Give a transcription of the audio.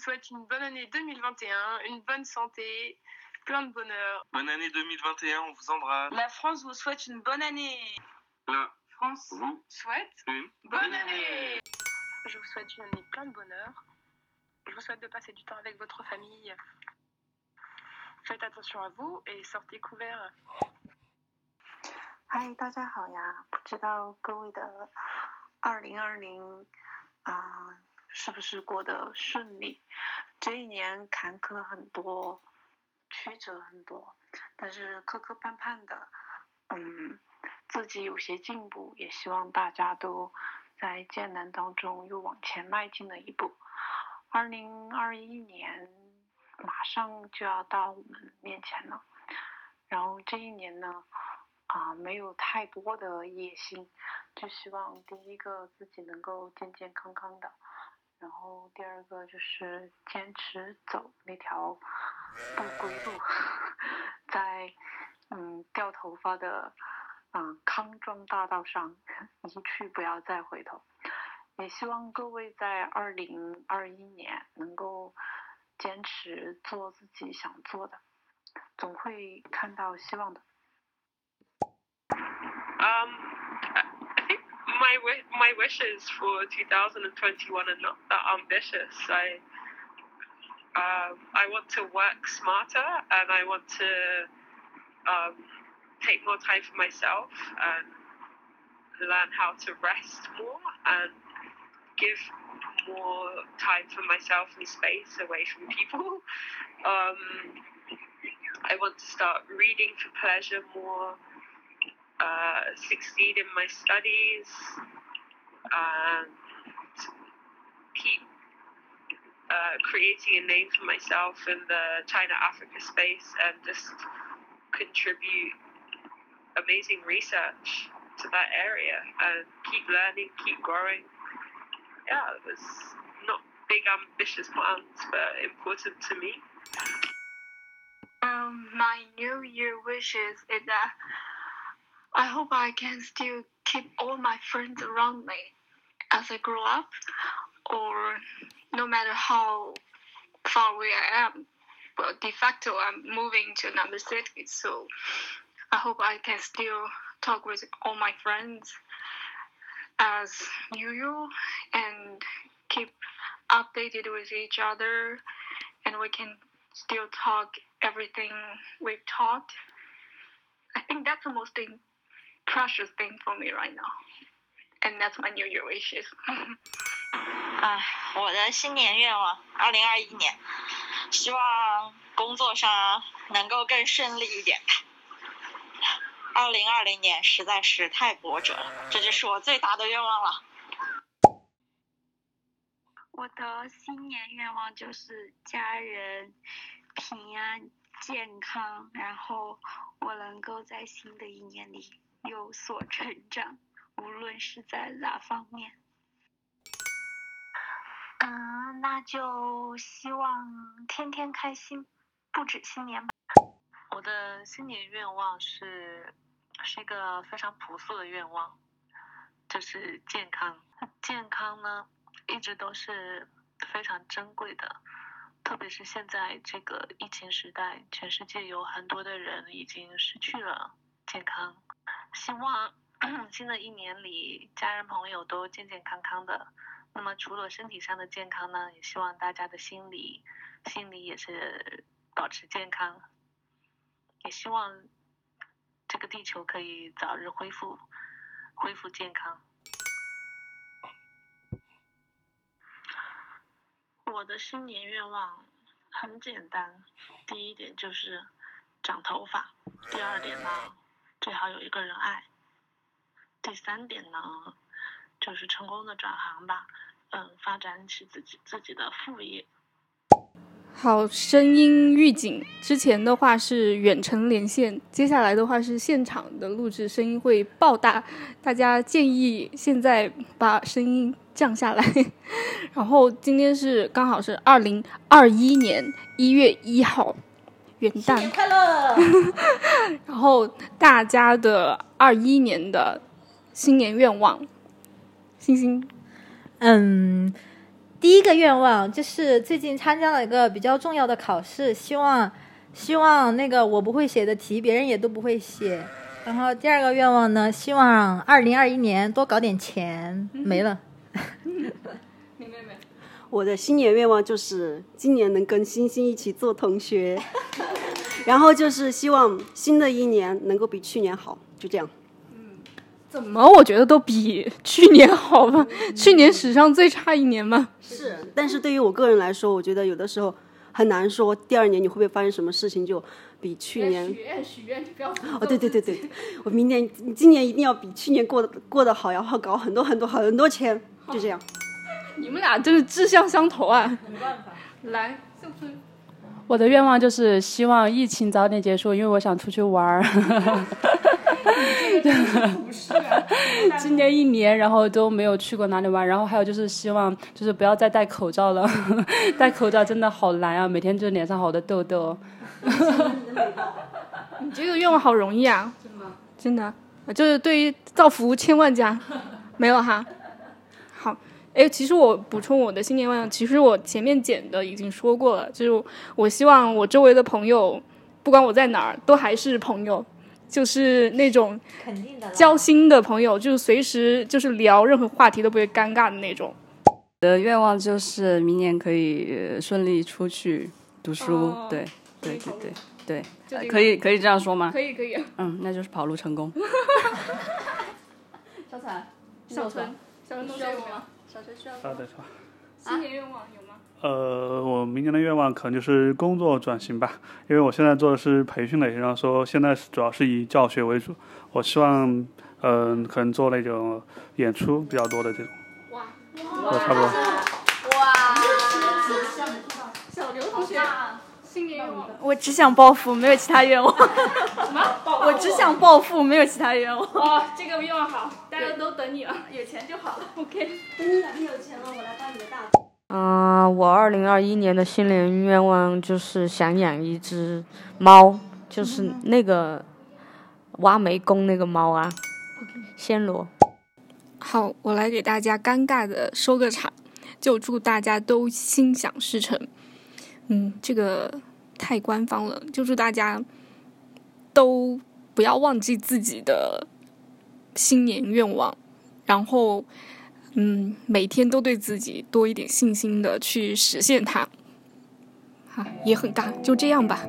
souhaite une bonne année 2021, une bonne santé, plein de bonheur. Bonne année 2021, on vous embrasse. La France vous souhaite une bonne année. La France vous souhaite une bonne année. Je vous souhaite une année plein de bonheur. Je vous souhaite de passer du temps avec votre famille. Faites attention à vous et sortez couverts. 嗨，大家好呀！不知道各位的二零二零啊， 是不是过得顺利？这一年坎坷很多，曲折很多，但是磕磕绊绊的，嗯，自己有些进步，也希望大家都在艰难当中又往前迈进了一步。二零二一年马上就要到我们面前了，然后这一年呢？啊，没有太多的野心，就希望第一个自己能够健健康康的，然后第二个就是坚持走那条不归路，在嗯掉头发的啊康庄大道上一去不要再回头，也希望各位在二零二一年能够坚持做自己想做的，总会看到希望的。Um, my my wishes for 2021 are not that ambitious. I um, I want to work smarter and I want to um, take more time for myself and learn how to rest more and give more time for myself and space away from people. Um, I want to start reading for pleasure more uh, succeed in my studies and keep uh, creating a name for myself in the China Africa space and just contribute amazing research to that area and keep learning, keep growing. Yeah, it was not big ambitious plans, but important to me. Um, my New Year wishes is that I hope I can still keep all my friends around me as I grow up, or no matter how far away I am. Well, de facto, I'm moving to another city, so I hope I can still talk with all my friends as usual and keep updated with each other, and we can still talk everything we've talked. I think that's the most thing, precious thing for me right now. And that's my New Year wishes. 啊，我的新年愿望，二零二一年，希望工作上能够更顺利一点吧。二零二零年实在是太波折了，这就是我最大的愿望了。我的新年愿望就是家人平安健康，然后我能够在新的一年里有所成长，无论是在哪方面。嗯，那就希望天天开心，不止新年吧。我的新年愿望是是一个非常朴素的愿望，就是健康。健康呢，一直都是非常珍贵的，特别是现在这个疫情时代，全世界有很多的人已经失去了健康。希望 新的一年里，家人朋友都健健康康的。那么除了身体上的健康呢，也希望大家的心理心理也是保持健康。也希望这个地球可以早日恢复恢复健康。我的新年愿望很简单，第一点就是长头发，第二点呢最好有一个人爱，第三点呢就是成功的转行吧，嗯，发展起自己自己的副业。好，声音预警。之前的话是远程连线，接下来的话是现场的录制，声音会爆大。大家建议现在把声音降下来。然后今天是刚好是二零二一年一月一号，元旦快乐！然后大家的二一年的新年愿望，星星，嗯，第一个愿望就是最近参加了一个比较重要的考试，希望希望那个我不会写的题，别人也都不会写。然后第二个愿望呢，希望二零二一年多搞点钱，没了。我的新年愿望就是今年能跟星星一起做同学，然后就是希望新的一年能够比去年好，就这样。嗯怎么？我觉得都比去年好吧？去年史上最差一年吗？是，但是对于我个人来说，我觉得有的时候很难说第二年你会不会发生什么事情就比去年。许愿许愿，你不要。哦，对对对对，我明年今年一定要比去年过得过得好，然后搞很多很多很多钱，就这样。你们俩真是志向相投啊！没办法，来，秀春。我的愿望就是希望疫情早点结束，因为我想出去玩儿。今年一年，然后都没有去过哪里玩，然后还有就是希望就是不要再戴口罩了，戴口罩真的好难啊，每天就脸上好多痘痘。你这个愿望好容易啊！真的，真的，就是对于造福千万家，没有哈。好，哎，其实我补充我的新年愿望，其实我前面剪的已经说过了，就是我希望我周围的朋友，不管我在哪儿，都还是朋友。就是那种交心的朋友，就是随时就是聊任何话题都不会尴尬的那种。我的愿望就是明年可以顺利出去读书，对对对对对，可以可以这样说吗？可以可以。嗯，那就是跑路成功。小彩，小陈，小陈需要吗？小学需要。啊，对，是吧？新年愿望有吗？呃，我明年的愿望可能就是工作转型吧，因为我现在做的是培训类，然后说现在主要是以教学为主。我希望，嗯，可能做那种演出比较多的这种。哇，差不多。哇，小刘同学，新年愿望。我只想暴富，没有其他愿望。什么？我只想暴富，没有其他愿望。哇，这个愿望好，大家都等你了，有钱就好了。OK。等你哪天有钱了，我来当你的大。嗯，我二零二一年的新年愿望就是想养一只猫，就是那个挖煤工那个猫啊，暹罗。好，我来给大家尴尬的收个场，就祝大家都心想事成。嗯，这个太官方了，就祝大家都不要忘记自己的新年愿望，然后。嗯，每天都对自己多一点信心的去实现它，哈，也很尬，就这样吧。